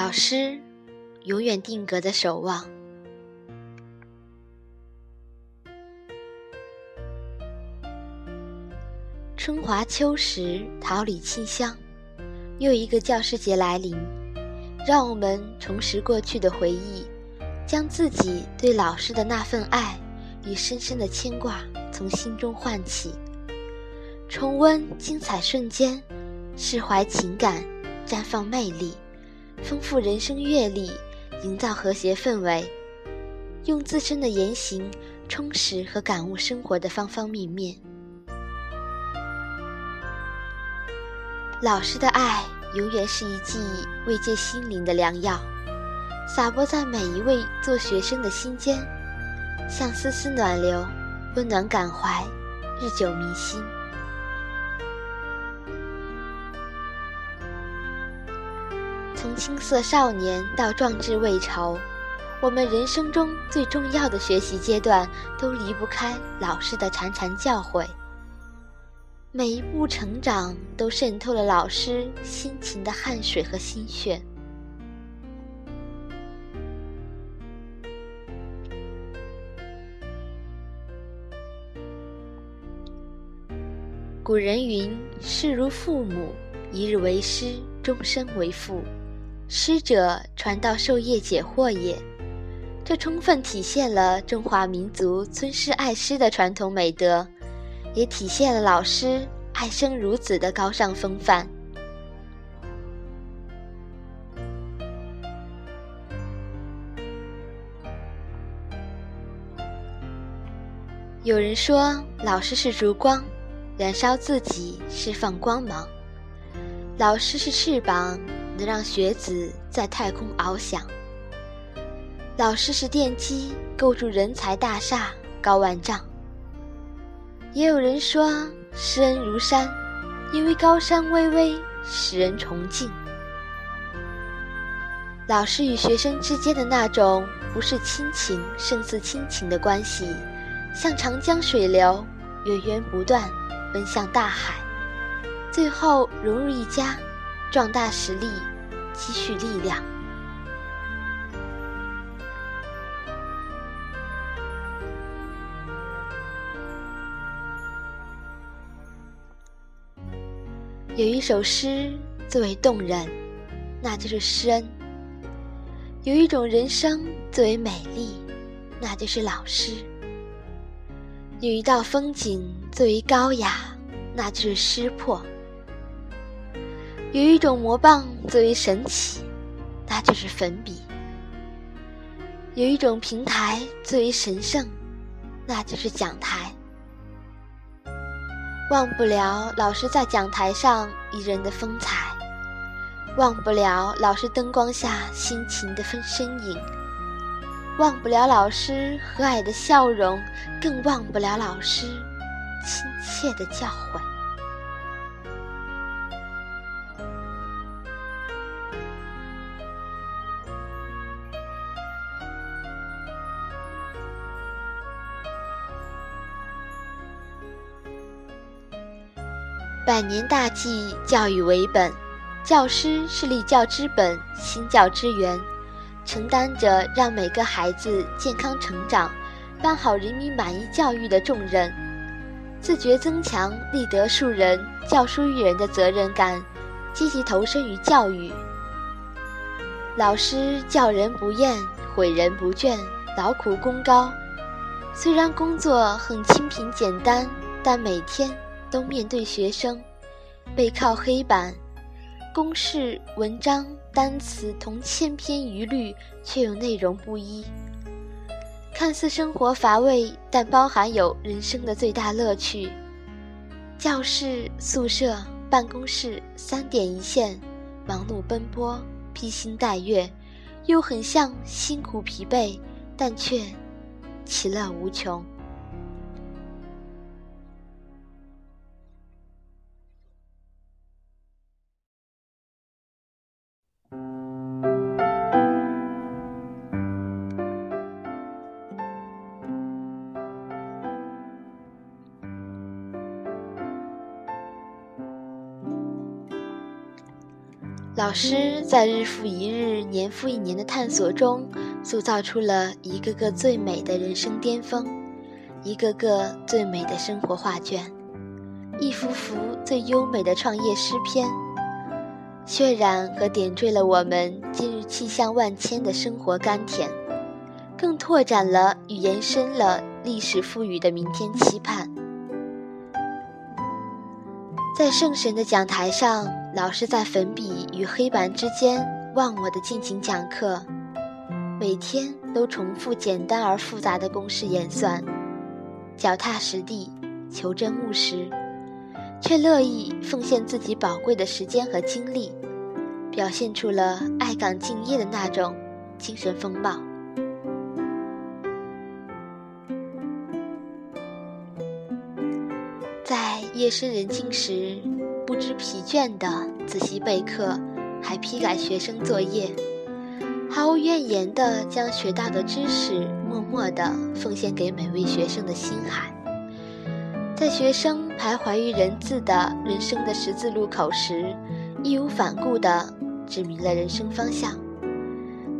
老师永远定格的守望。春华秋实，桃李清香，又一个教师节来临，让我们重拾过去的回忆，将自己对老师的那份爱与深深的牵挂从心中唤起，重温精彩瞬间，释怀情感，绽放魅力。丰富人生阅历，营造和谐氛围，用自身的言行充实和感悟生活的方方面面。老师的爱永远是一剂慰藉心灵的良药，洒播在每一位做学生的心间，像丝丝暖流，温暖感怀，日久弥新。从青涩少年到壮志未酬，我们人生中最重要的学习阶段，都离不开老师的潺潺教诲。每一步成长，都渗透了老师辛勤的汗水和心血。古人云：“师如父母，一日为师，终身为父。”师者，传道授业解惑也。这充分体现了中华民族尊师爱师的传统美德，也体现了老师爱生如子的高尚风范。有人说，老师是烛光，燃烧自己，释放光芒；老师是翅膀。能让学子在太空翱翔。老师是奠基，构筑人才大厦高万丈。也有人说，师恩如山，因为高山巍巍，使人崇敬。老师与学生之间的那种不是亲情胜似亲情的关系，像长江水流，源源不断，奔向大海，最后融入一家。壮大实力，积蓄力量。有一首诗最为动人，那就是诗恩；有一种人生最为美丽，那就是老师；有一道风景最为高雅，那就是诗魄。有一种魔棒最为神奇，那就是粉笔；有一种平台最为神圣，那就是讲台。忘不了老师在讲台上一人的风采，忘不了老师灯光下辛勤的分身影，忘不了老师和蔼的笑容，更忘不了老师亲切的教诲。百年大计，教育为本，教师是立教之本、兴教之源，承担着让每个孩子健康成长、办好人民满意教育的重任，自觉增强立德树人、教书育人的责任感，积极投身于教育。老师教人不厌，诲人不倦，劳苦功高。虽然工作很清贫简单，但每天。都面对学生，背靠黑板，公式、文章、单词同千篇一律，却又内容不一。看似生活乏味，但包含有人生的最大乐趣。教室、宿舍、办公室三点一线，忙碌奔波，披星戴月，又很像辛苦疲惫，但却其乐无穷。老师在日复一日、年复一年的探索中，塑造出了一个个最美的人生巅峰，一个个最美的生活画卷，一幅幅最优美的创业诗篇，渲染和点缀了我们今日气象万千的生活甘甜，更拓展了与延伸了历史赋予的明天期盼。在圣神的讲台上，老师在粉笔与黑板之间忘我的尽情讲课，每天都重复简单而复杂的公式演算，脚踏实地，求真务实，却乐意奉献自己宝贵的时间和精力，表现出了爱岗敬业的那种精神风貌。在夜深人静时，不知疲倦地仔细备课，还批改学生作业，毫无怨言地将学到的知识默默地奉献给每位学生的心海。在学生徘徊于人字的人生的十字路口时，义无反顾地指明了人生方向；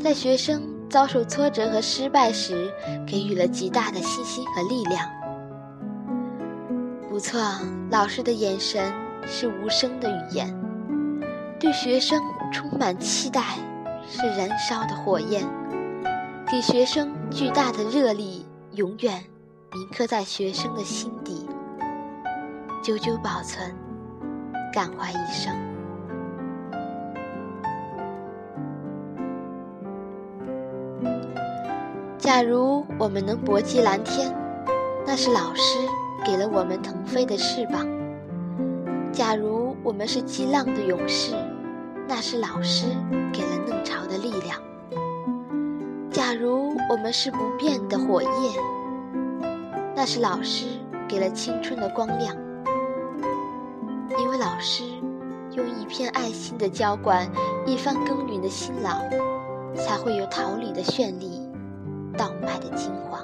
在学生遭受挫折和失败时，给予了极大的信心和力量。不错，老师的眼神是无声的语言，对学生充满期待，是燃烧的火焰，给学生巨大的热力，永远铭刻在学生的心底，久久保存，感怀一生。假如我们能搏击蓝天，那是老师。给了我们腾飞的翅膀。假如我们是激浪的勇士，那是老师给了嫩潮的力量。假如我们是不变的火焰，那是老师给了青春的光亮。因为老师用一片爱心的浇灌，一番耕耘的辛劳，才会有桃李的绚丽，稻麦的金黄。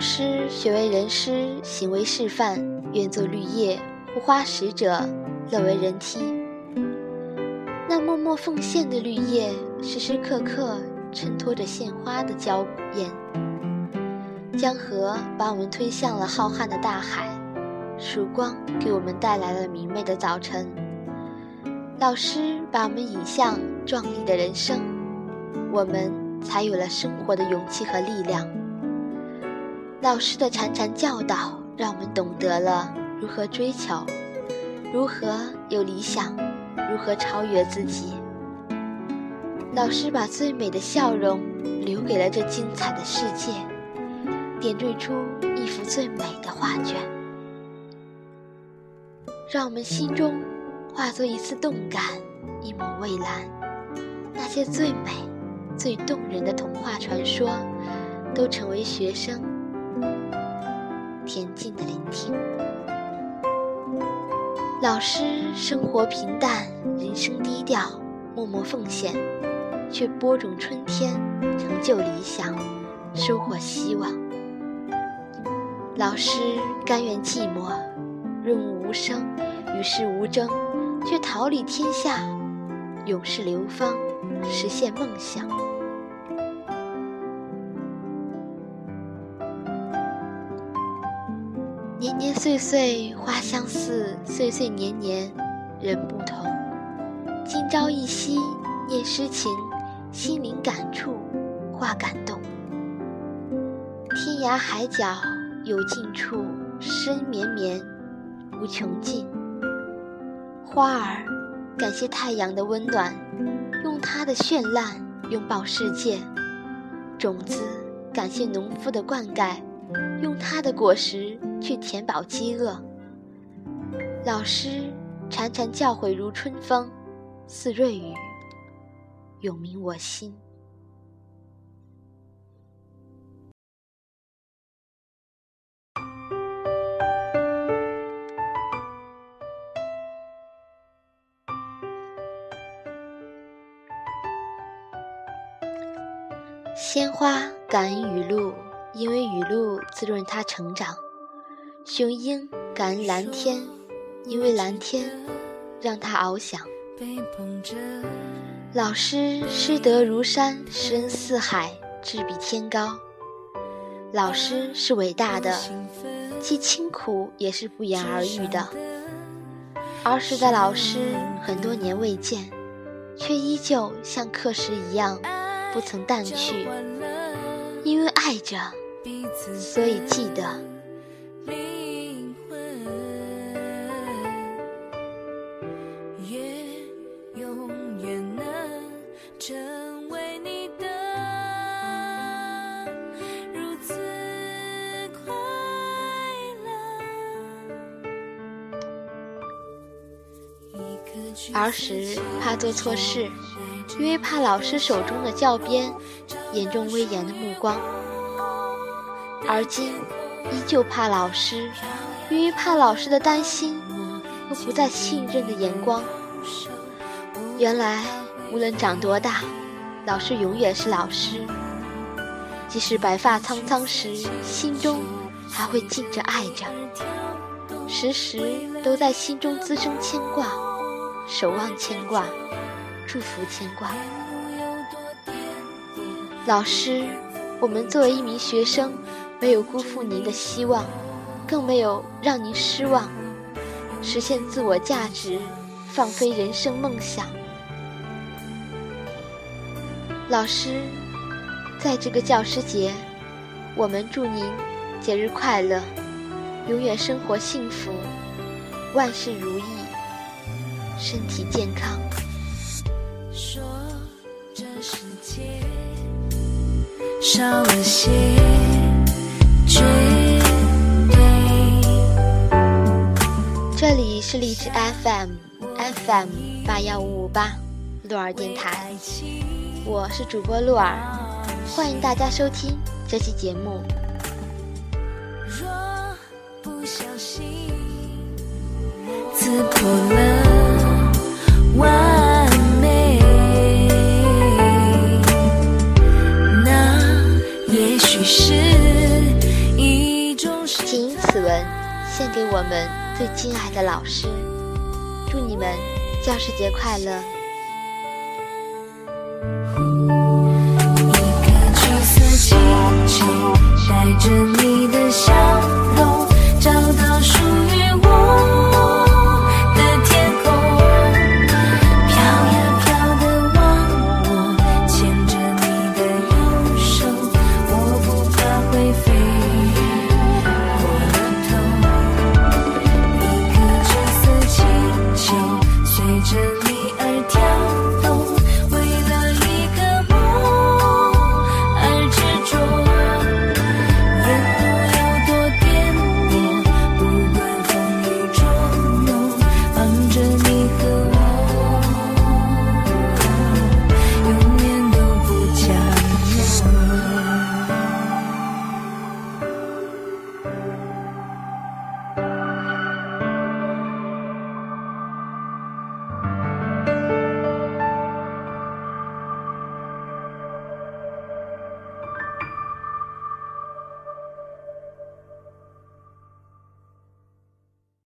师学为人师，行为示范，愿做绿叶，护花使者，乐为人梯。那默默奉献的绿叶，时时刻刻衬托着献花的娇艳。江河把我们推向了浩瀚的大海，曙光给我们带来了明媚的早晨。老师把我们引向壮丽的人生，我们才有了生活的勇气和力量。老师的潺潺教导，让我们懂得了如何追求，如何有理想，如何超越自己。老师把最美的笑容留给了这精彩的世界，点缀出一幅最美的画卷，让我们心中化作一次动感，一抹蔚蓝。那些最美、最动人的童话传说，都成为学生。恬静的聆听，老师生活平淡，人生低调，默默奉献，却播种春天，成就理想，收获希望。老师甘愿寂寞，润物无声，与世无争，却桃李天下，永世流芳，实现梦想。年年岁岁花相似，岁岁年年人不同。今朝一夕念诗情，心灵感触化感动。天涯海角有尽处，深绵绵无穷尽。花儿感谢太阳的温暖，用它的绚烂拥抱世界；种子感谢农夫的灌溉，用它的果实。去填饱饥饿。老师潺潺教诲如春风，似瑞雨，永铭我心。鲜花感恩雨露，因为雨露滋润它成长；雄鹰感恩蓝天，因为蓝天让它翱翔。老师师德如山，师恩似海，志比天高。老师是伟大的，既清苦也是不言而喻的。儿时的老师很多年未见，却依旧像课时一样，不曾淡去。因为爱着，所以记得。儿时怕做错事，因为怕老师手中的教鞭，眼中威严的目光；而今依旧怕老师，因为怕老师的担心和不再信任的眼光。原来无论长多大，老师永远是老师。即使白发苍苍时，心中还会静着爱着，时时都在心中滋生牵挂。守望牵挂，祝福牵挂。老师，我们作为一名学生，没有辜负您的希望，更没有让您失望，实现自我价值，放飞人生梦想。老师，在这个教师节，我们祝您节日快乐，永远生活幸福，万事如意。身体健康。说这世界少了些。这里是荔枝 FM，FM 八幺五五八，鹿儿电台，我是主播鹿儿，欢迎大家收听这期节目。若不小心刺破了。此文献给我们最敬爱的老师。祝你们教师节快乐。一颗橘色星球载着你